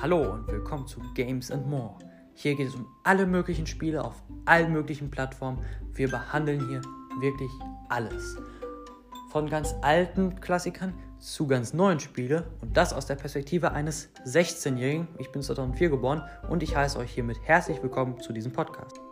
Hallo und willkommen zu Games and More. Hier geht es um alle möglichen Spiele auf allen möglichen Plattformen. Wir behandeln hier wirklich alles. Von ganz alten Klassikern zu ganz neuen Spielen und das aus der Perspektive eines 16-Jährigen. Ich bin 2004 geboren und ich heiße euch hiermit herzlich willkommen zu diesem Podcast.